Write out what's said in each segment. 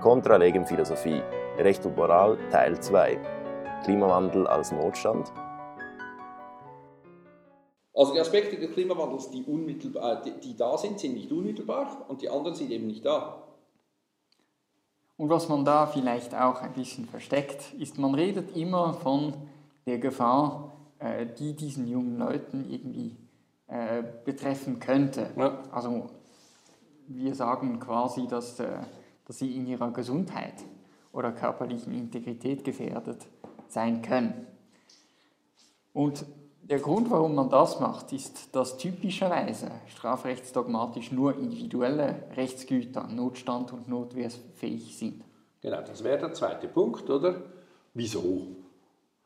Contra Legem Philosophie, Recht und Moral, Teil 2. Klimawandel als Notstand. Also die Aspekte des Klimawandels, die, unmittelbar, die, die da sind, sind nicht unmittelbar und die anderen sind eben nicht da. Und was man da vielleicht auch ein bisschen versteckt, ist, man redet immer von der Gefahr, äh, die diesen jungen Leuten irgendwie äh, betreffen könnte. Ja. Also wir sagen quasi, dass, äh, dass sie in ihrer Gesundheit oder körperlichen Integrität gefährdet sein können. Und der Grund, warum man das macht, ist, dass typischerweise strafrechtsdogmatisch nur individuelle Rechtsgüter Notstand und notwehrfähig sind. Genau, das wäre der zweite Punkt, oder? Wieso?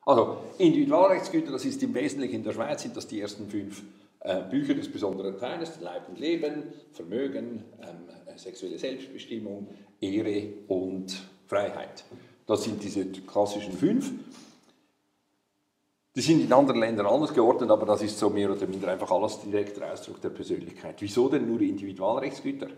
Also Individualrechtsgüter, das ist im Wesentlichen in der Schweiz, sind das die ersten fünf äh, Bücher des besonderen Teils, Leib und Leben, Vermögen, ähm, sexuelle Selbstbestimmung, Ehre und Freiheit. Das sind diese klassischen fünf. Die sind in anderen Ländern anders geordnet, aber das ist so mehr oder minder einfach alles direkter Ausdruck der Persönlichkeit. Wieso denn nur Individualrechtsgüter?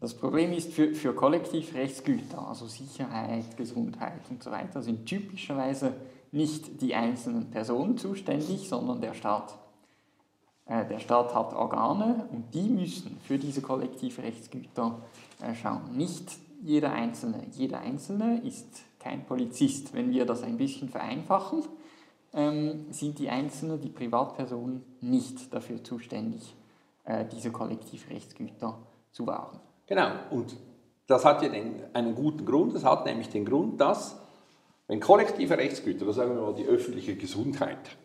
Das Problem ist für, für Kollektivrechtsgüter, also Sicherheit, Gesundheit und so weiter, sind typischerweise nicht die einzelnen Personen zuständig, sondern der Staat. Äh, der Staat hat Organe und die müssen für diese Kollektivrechtsgüter äh, schauen. Nicht jeder Einzelne. Jeder Einzelne ist kein Polizist. Wenn wir das ein bisschen vereinfachen, ähm, sind die Einzelnen, die Privatpersonen, nicht dafür zuständig, äh, diese Kollektivrechtsgüter zu wahren. Genau, und das hat ja den, einen guten Grund. Es hat nämlich den Grund, dass, wenn kollektive Rechtsgüter, das sagen wir mal die öffentliche Gesundheit,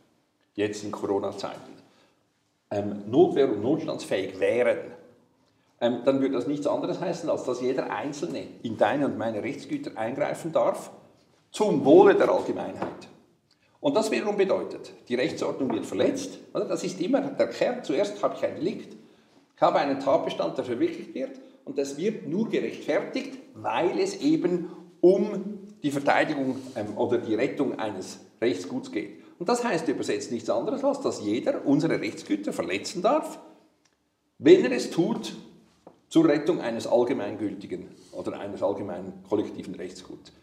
jetzt in Corona-Zeiten, ähm, notwehr- und notstandsfähig wären, ähm, dann würde das nichts anderes heißen, als dass jeder Einzelne in deine und meine Rechtsgüter eingreifen darf, zum Wohle der Allgemeinheit. Und das wiederum bedeutet, die Rechtsordnung wird verletzt. Das ist immer der Kern. Zuerst habe ich ein Delikt, ich habe einen Tatbestand, der verwirklicht wird, und das wird nur gerechtfertigt, weil es eben um die Verteidigung ähm, oder die Rettung eines Rechtsguts geht. Und das heißt übersetzt nichts anderes, als dass jeder unsere Rechtsgüter verletzen darf, wenn er es tut zur Rettung eines allgemeingültigen oder eines allgemeinen kollektiven Rechtsguts.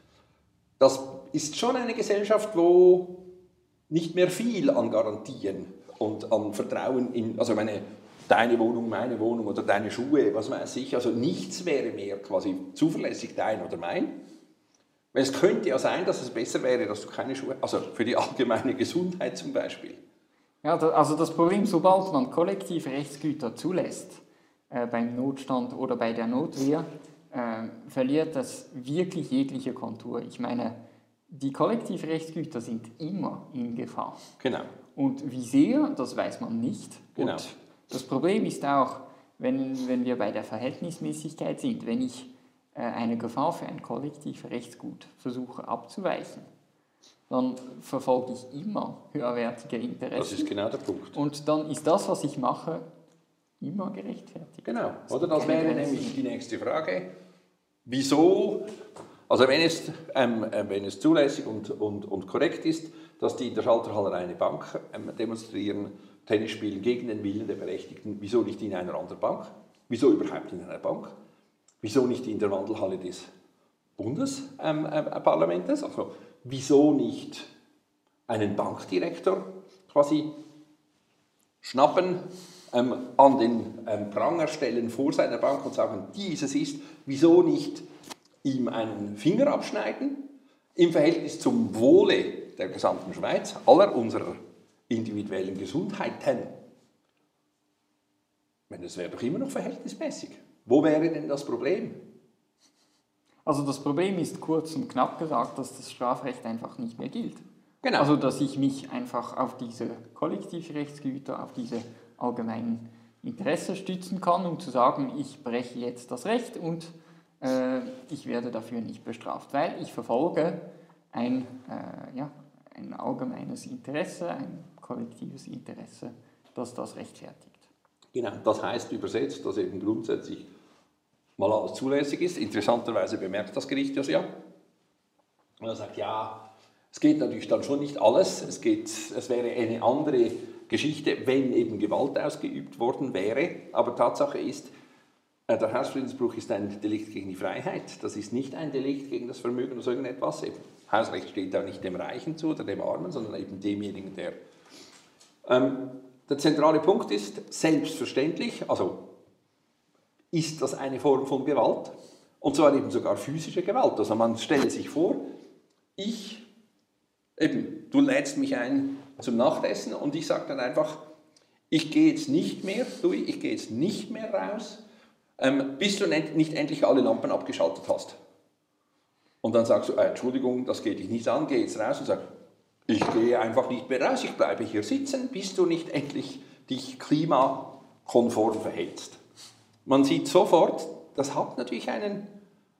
Das ist schon eine Gesellschaft, wo nicht mehr viel an Garantien und an Vertrauen in, also meine, deine Wohnung, meine Wohnung oder deine Schuhe, was weiß ich, also nichts wäre mehr quasi zuverlässig dein oder mein. Weil es könnte ja sein, dass es besser wäre, dass du keine Schuhe, also für die allgemeine Gesundheit zum Beispiel. Ja, also das Problem, sobald man kollektive Rechtsgüter zulässt, äh, beim Notstand oder bei der Notwehr, äh, verliert das wirklich jegliche Kontur. Ich meine, die Kollektivrechtsgüter sind immer in Gefahr. Genau. Und wie sehr, das weiß man nicht. Genau. Und das Problem ist auch, wenn, wenn wir bei der Verhältnismäßigkeit sind, wenn ich eine Gefahr für ein Kollektivrechtsgut versuche abzuweichen, dann verfolge ich immer höherwertige Interessen. Das ist genau der Punkt. Und dann ist das, was ich mache, immer gerechtfertigt. Genau, oder? Das wäre nämlich die nächste Frage. Wieso also wenn es, ähm, äh, wenn es zulässig und, und, und korrekt ist, dass die in der Schalterhalle eine Bank ähm, demonstrieren, Tennis spielen gegen den Willen der Berechtigten, wieso nicht in einer anderen Bank? Wieso überhaupt in einer Bank? Wieso nicht in der Wandelhalle des Bundesparlamentes? Ähm, äh, also wieso nicht einen Bankdirektor quasi schnappen, ähm, an den ähm, Pranger stellen vor seiner Bank und sagen, dieses ist, wieso nicht ihm einen Finger abschneiden im Verhältnis zum Wohle der gesamten Schweiz, aller unserer individuellen Gesundheiten. Wenn das wäre doch immer noch verhältnismäßig. Wo wäre denn das Problem? Also das Problem ist kurz und knapp gesagt, dass das Strafrecht einfach nicht mehr gilt. Genau. Also dass ich mich einfach auf diese Kollektivrechtsgüter, auf diese allgemeinen Interessen stützen kann, um zu sagen, ich breche jetzt das Recht und äh, ich werde dafür nicht bestraft, weil ich verfolge ein, äh, ja, ein allgemeines Interesse, ein kollektives Interesse, das das rechtfertigt. Genau, das heißt übersetzt, dass eben grundsätzlich mal alles zulässig ist. Interessanterweise bemerkt das Gericht das ja. Und er sagt, ja, es geht natürlich dann schon nicht alles. Es, geht, es wäre eine andere Geschichte, wenn eben Gewalt ausgeübt worden wäre. Aber Tatsache ist, äh, der Hausfriedensbruch ist ein Delikt gegen die Freiheit. Das ist nicht ein Delikt gegen das Vermögen oder so irgendetwas. Eben, Hausrecht steht auch nicht dem Reichen zu oder dem Armen, sondern eben demjenigen, der. Ähm, der zentrale Punkt ist, selbstverständlich, also ist das eine Form von Gewalt, und zwar eben sogar physische Gewalt. Also man stelle sich vor, ich, eben, du lädst mich ein zum Nachtessen und ich sage dann einfach, ich gehe jetzt nicht mehr, Louis, ich gehe jetzt nicht mehr raus, ähm, bis du nicht endlich alle Lampen abgeschaltet hast. Und dann sagst du, äh, Entschuldigung, das geht dich nicht an, geh jetzt raus und sag, ich gehe einfach nicht mehr raus, ich bleibe hier sitzen, bis du nicht endlich dich klimakonform verhältst. Man sieht sofort, das hat natürlich einen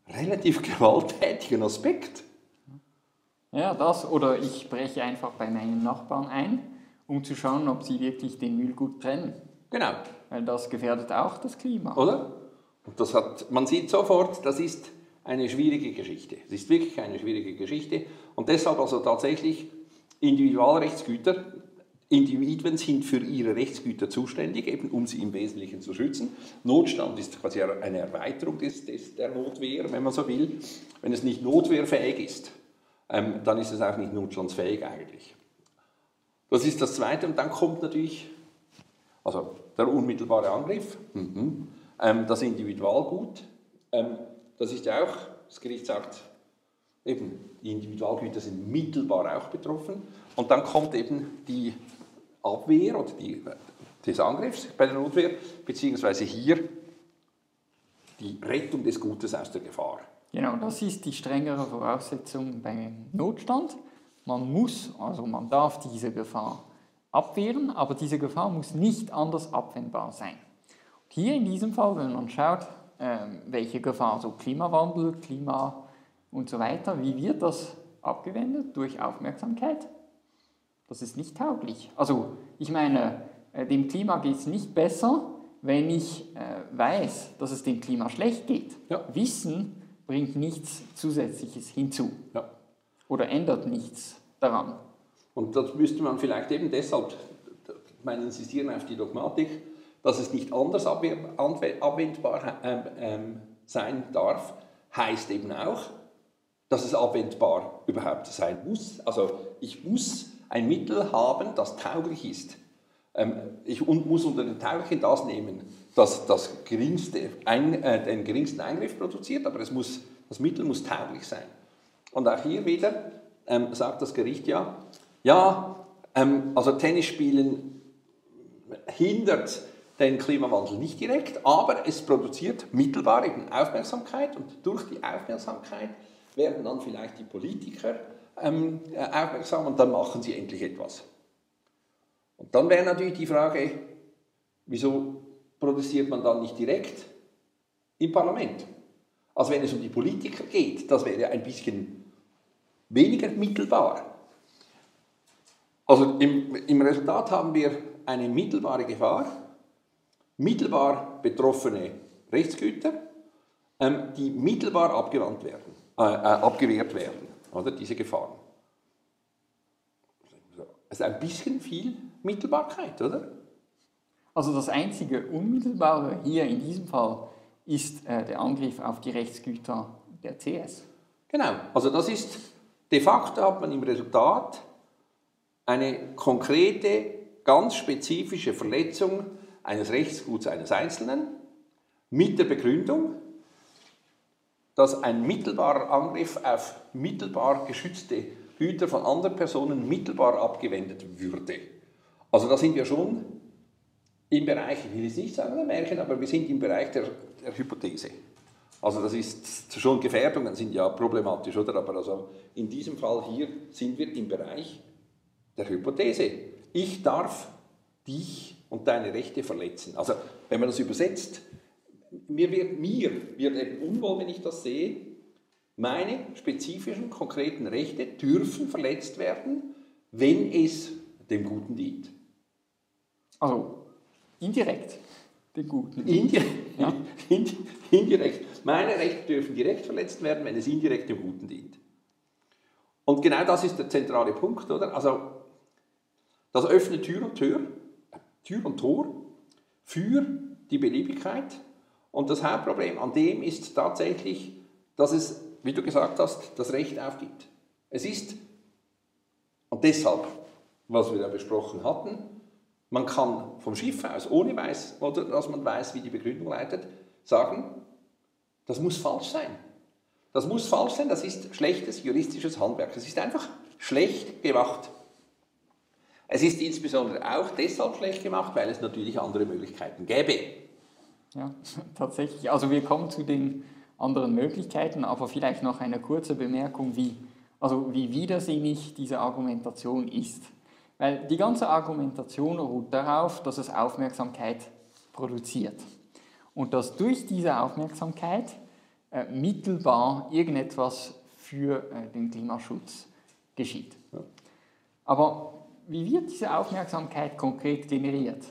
relativ gewalttätigen Aspekt. Ja, das oder ich breche einfach bei meinen Nachbarn ein, um zu schauen, ob sie wirklich den Müll gut trennen. Genau. Weil das gefährdet auch das Klima. Oder? Und das hat, man sieht sofort, das ist eine schwierige Geschichte. Es ist wirklich eine schwierige Geschichte. Und deshalb also tatsächlich Individualrechtsgüter, Individuen sind für ihre Rechtsgüter zuständig, eben um sie im Wesentlichen zu schützen. Notstand ist quasi eine Erweiterung des, des, der Notwehr, wenn man so will. Wenn es nicht notwehrfähig ist, ähm, dann ist es auch nicht notstandsfähig eigentlich. Das ist das Zweite. Und dann kommt natürlich also der unmittelbare Angriff. Mhm. Ähm, das Individualgut, ähm, das ist ja auch, das Gericht sagt, eben, die Individualgüter sind mittelbar auch betroffen. Und dann kommt eben die Abwehr oder die, des Angriffs bei der Notwehr, beziehungsweise hier die Rettung des Gutes aus der Gefahr. Genau, das ist die strengere Voraussetzung beim Notstand. Man muss, also man darf diese Gefahr abwehren, aber diese Gefahr muss nicht anders abwendbar sein. Hier in diesem Fall, wenn man schaut, ähm, welche Gefahr, so Klimawandel, Klima und so weiter, wie wird das abgewendet? Durch Aufmerksamkeit. Das ist nicht tauglich. Also ich meine, äh, dem Klima geht es nicht besser, wenn ich äh, weiß, dass es dem Klima schlecht geht. Ja. Wissen bringt nichts Zusätzliches hinzu ja. oder ändert nichts daran. Und das müsste man vielleicht eben deshalb, mein Insistieren auf die Dogmatik, dass es nicht anders abwendbar ähm, ähm, sein darf, heißt eben auch, dass es abwendbar überhaupt sein muss. Also ich muss ein Mittel haben, das tauglich ist. Ähm, ich muss unter den Tauglichen das nehmen, das, das geringste, ein, äh, den geringsten Eingriff produziert, aber es muss, das Mittel muss tauglich sein. Und auch hier wieder ähm, sagt das Gericht ja, ja, ähm, also Tennisspielen hindert den Klimawandel nicht direkt, aber es produziert mittelbar eben Aufmerksamkeit und durch die Aufmerksamkeit werden dann vielleicht die Politiker ähm, äh, aufmerksam und dann machen sie endlich etwas. Und dann wäre natürlich die Frage, wieso produziert man dann nicht direkt im Parlament? Also wenn es um die Politiker geht, das wäre ein bisschen weniger mittelbar. Also im, im Resultat haben wir eine mittelbare Gefahr, mittelbar betroffene Rechtsgüter, ähm, die mittelbar abgewandt werden, äh, äh, abgewehrt werden, oder diese Gefahren. Also ein bisschen viel Mittelbarkeit, oder? Also das einzige Unmittelbare hier in diesem Fall ist äh, der Angriff auf die Rechtsgüter der CS. Genau, also das ist, de facto hat man im Resultat eine konkrete, ganz spezifische Verletzung eines Rechtsguts eines Einzelnen mit der Begründung, dass ein mittelbarer Angriff auf mittelbar geschützte Güter von anderen Personen mittelbar abgewendet würde. Also da sind wir schon im Bereich, ich will jetzt nicht sagen der Märchen, aber wir sind im Bereich der, der Hypothese. Also das ist schon Gefährdungen sind ja problematisch, oder? Aber also in diesem Fall hier sind wir im Bereich der Hypothese. Ich darf dich und deine Rechte verletzen. Also wenn man das übersetzt, mir wird, mir wird eben unwohl, wenn ich das sehe, meine spezifischen, konkreten Rechte dürfen verletzt werden, wenn es dem Guten dient. Also indirekt dem Guten. Indirekt, ja. indirekt. Meine Rechte dürfen direkt verletzt werden, wenn es indirekt dem Guten dient. Und genau das ist der zentrale Punkt, oder? Also das öffnet Tür und Tür, Tür und Tor für die Beliebigkeit Und das Hauptproblem an dem ist tatsächlich, dass es, wie du gesagt hast, das Recht aufgibt. Es ist, und deshalb, was wir da besprochen hatten, man kann vom Schiff aus, ohne weiß, oder dass man weiß, wie die Begründung leitet, sagen, das muss falsch sein. Das muss falsch sein, das ist schlechtes juristisches Handwerk. Es ist einfach schlecht gemacht. Es ist insbesondere auch deshalb schlecht gemacht, weil es natürlich andere Möglichkeiten gäbe. Ja, tatsächlich. Also wir kommen zu den anderen Möglichkeiten, aber vielleicht noch eine kurze Bemerkung, wie, also wie widersinnig diese Argumentation ist. Weil die ganze Argumentation ruht darauf, dass es Aufmerksamkeit produziert. Und dass durch diese Aufmerksamkeit äh, mittelbar irgendetwas für äh, den Klimaschutz geschieht. Aber wie wird diese Aufmerksamkeit konkret generiert?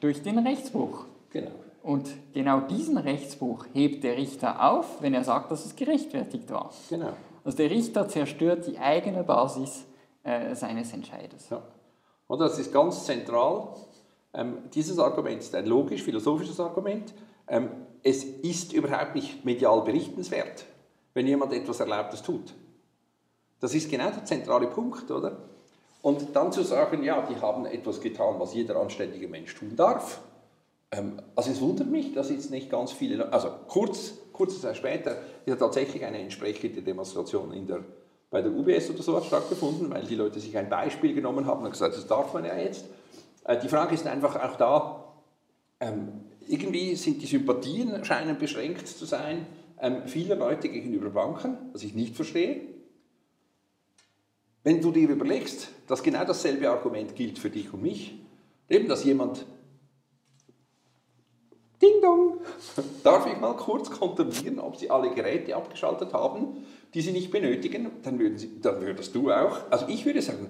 Durch den Rechtsbruch. Genau. Und genau diesen Rechtsbruch hebt der Richter auf, wenn er sagt, dass es gerechtfertigt war. Genau. Also der Richter zerstört die eigene Basis äh, seines Entscheides. Ja. Und das ist ganz zentral. Ähm, dieses Argument ist ein logisch-philosophisches Argument. Ähm, es ist überhaupt nicht medial berichtenswert, wenn jemand etwas Erlaubtes tut. Das ist genau der zentrale Punkt, oder? Und dann zu sagen, ja, die haben etwas getan, was jeder anständige Mensch tun darf. Ähm, also es wundert mich, dass jetzt nicht ganz viele, also kurz, kurze Zeit später ist tatsächlich eine entsprechende Demonstration in der bei der UBS oder so stattgefunden, weil die Leute sich ein Beispiel genommen haben und gesagt, das darf man ja jetzt. Äh, die Frage ist einfach auch da, ähm, irgendwie sind die Sympathien scheinen beschränkt zu sein ähm, vieler Leute gegenüber Banken, was ich nicht verstehe. Wenn du dir überlegst, dass genau dasselbe Argument gilt für dich und mich, eben, dass jemand Ding Dong, darf ich mal kurz kontrollieren, ob Sie alle Geräte abgeschaltet haben die sie nicht benötigen, dann, würden sie, dann würdest du auch, also ich würde sagen,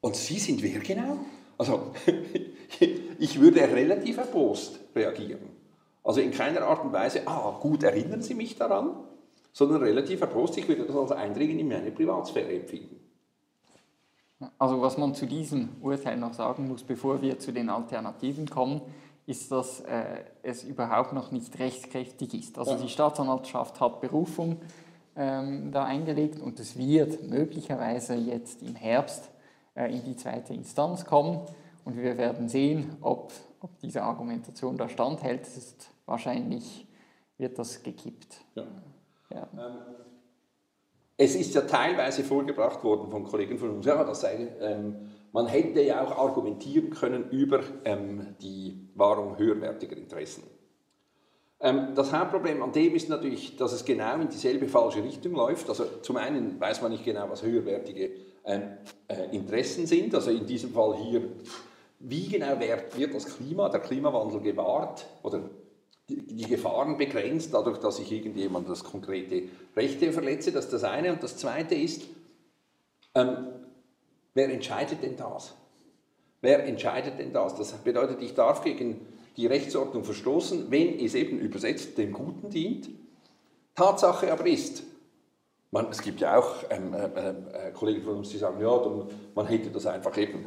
und Sie sind wer genau? Also ich würde relativ erbost reagieren. Also in keiner Art und Weise, ah gut, erinnern Sie mich daran, sondern relativ erbost, ich würde das als Eindringen in meine Privatsphäre empfinden. Also was man zu diesem Urteil noch sagen muss, bevor wir zu den Alternativen kommen, ist, dass äh, es überhaupt noch nicht rechtskräftig ist. Also ja. die Staatsanwaltschaft hat Berufung ähm, da eingelegt und es wird möglicherweise jetzt im Herbst äh, in die zweite Instanz kommen und wir werden sehen, ob, ob diese Argumentation da standhält. Es ist wahrscheinlich wird das gekippt. Ja. Ja. Ähm, es ist ja teilweise vorgebracht worden von Kollegen von uns, ja, das sei, ähm, man hätte ja auch argumentieren können über ähm, die Wahrung höherwertiger Interessen. Ähm, das Hauptproblem an dem ist natürlich, dass es genau in dieselbe falsche Richtung läuft. Also zum einen weiß man nicht genau, was höherwertige ähm, äh, Interessen sind. Also in diesem Fall hier, wie genau wird das Klima, der Klimawandel gewahrt oder die, Gefahren begrenzt, dadurch, dass ich irgendjemand das konkrete Rechte verletze. Das ist das eine. Und das zweite ist, ähm, wer entscheidet denn das? Wer entscheidet denn das? Das bedeutet, ich darf gegen die Rechtsordnung verstoßen, wenn es eben übersetzt dem Guten dient. Tatsache aber ist, man, es gibt ja auch ähm, äh, äh, Kollegen von uns, die sagen, ja, dann, man hätte das einfach eben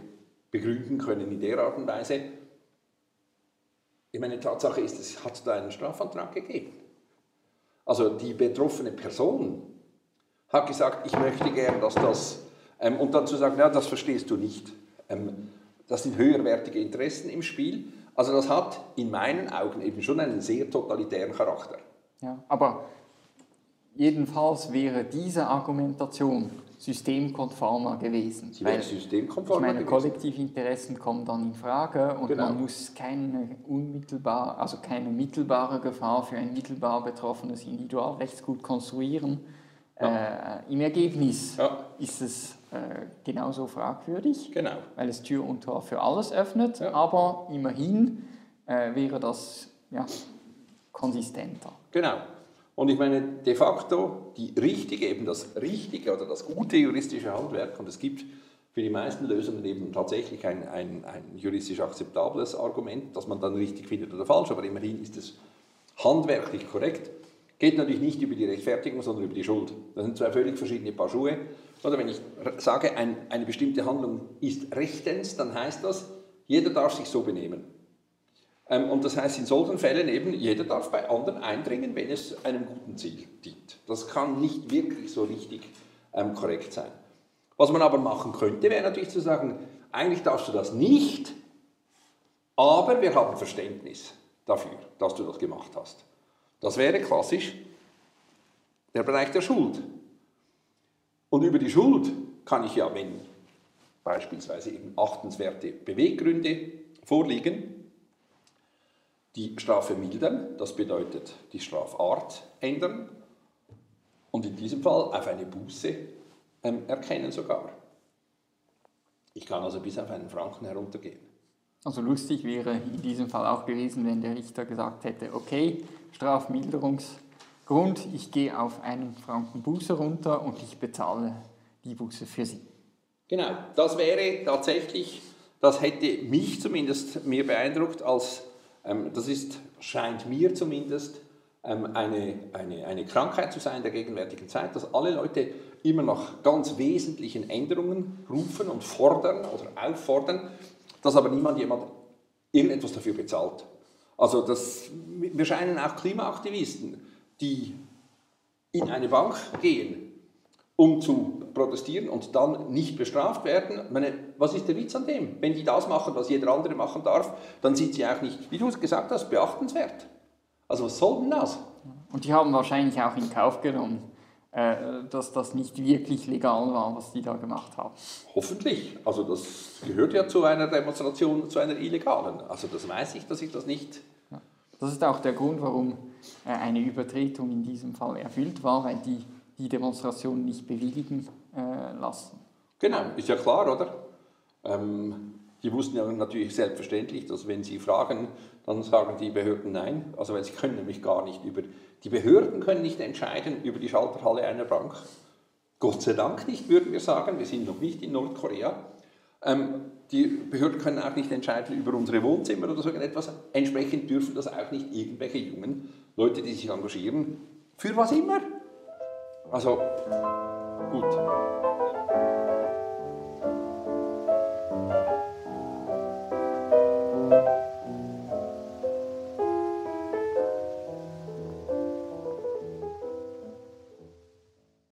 begründen können in der Art und Weise. Ich meine, Tatsache ist, es hat da einen Strafantrag gegeben. Also die betroffene Person hat gesagt, ich möchte gern, dass das, ähm, und dann zu sagen, ja, das verstehst du nicht. Ähm, das sind höherwertige Interessen im Spiel. Also das hat in meinen Augen eben schon einen sehr totalitären Charakter. Ja, aber jedenfalls wäre diese Argumentation systemkonformer gewesen. Sie wäre systemkonformer ich meine, Kollektivinteressen kommen dann in Frage und genau. man muss keine unmittelbar, also keine mittelbare Gefahr für ein mittelbar betroffenes Individualrechtsgut konstruieren. Ja. Äh, Im Ergebnis ja. ist es äh, genauso fragwürdig, genau. weil es Tür und Tor für alles öffnet, ja. aber immerhin äh, wäre das ja, konsistenter. Genau. Und ich meine, de facto, die richtige, eben das richtige oder das gute juristische Handwerk, und es gibt für die meisten Lösungen eben tatsächlich ein, ein, ein juristisch akzeptables Argument, das man dann richtig findet oder falsch, aber immerhin ist es handwerklich korrekt, geht natürlich nicht über die Rechtfertigung, sondern über die Schuld. Das sind zwei völlig verschiedene Paar Schuhe. Oder wenn ich sage, ein, eine bestimmte Handlung ist rechtens, dann heißt das, jeder darf sich so benehmen. Ähm, und das heißt in solchen Fällen eben, jeder darf bei anderen eindringen, wenn es einem guten Ziel dient. Das kann nicht wirklich so richtig ähm, korrekt sein. Was man aber machen könnte, wäre natürlich zu sagen, eigentlich darfst du das nicht, aber wir haben Verständnis dafür, dass du das gemacht hast. Das wäre klassisch der Bereich der Schuld. Und über die Schuld kann ich ja, wenn beispielsweise eben achtenswerte Beweggründe vorliegen, die Strafe mildern, das bedeutet die Strafart ändern und in diesem Fall auf eine Buße ähm, erkennen sogar. Ich kann also bis auf einen Franken heruntergehen. Also lustig wäre in diesem Fall auch gewesen, wenn der Richter gesagt hätte, okay, Strafmilderungsgrund, ich gehe auf einen Franken Buße runter und ich bezahle die Buße für Sie. Genau, das wäre tatsächlich, das hätte mich zumindest mehr beeindruckt, als ähm, das ist, scheint mir zumindest ähm, eine, eine, eine Krankheit zu sein der gegenwärtigen Zeit, dass alle Leute immer nach ganz wesentlichen Änderungen rufen und fordern oder auffordern, dass aber niemand jemand irgendetwas dafür bezahlt. Also das, wir scheinen auch Klimaaktivisten, die in eine Bank gehen, um zu protestieren und dann nicht bestraft werden. Meine, was ist der Witz an dem? Wenn die das machen, was jeder andere machen darf, dann sind sie auch nicht, wie du es gesagt hast, beachtenswert. Also was soll denn das? Und die haben wahrscheinlich auch in Kauf genommen, dass das nicht wirklich legal war, was die da gemacht haben. Hoffentlich. Also das gehört ja zu einer Demonstration, zu einer illegalen. Also das weiß ich, dass ich das nicht... Das ist auch der Grund, warum äh, eine Übertretung in diesem Fall erfüllt war, weil die die Demonstration nicht bewilligen äh, lassen. Genau, ist ja klar, oder? Ähm, die wussten ja natürlich selbstverständlich, dass wenn sie fragen, dann sagen die Behörden nein. Also weil sie können nämlich gar nicht über, die Behörden können nicht entscheiden über die Schalterhalle einer Bank. Gott sei Dank nicht, würden wir sagen. Wir sind noch nicht in Nordkorea. Ähm, die Behörden können auch nicht entscheiden über unsere Wohnzimmer oder so etwas. Entsprechend dürfen das auch nicht irgendwelche jungen Leute, die sich engagieren, für was immer. Also, gut.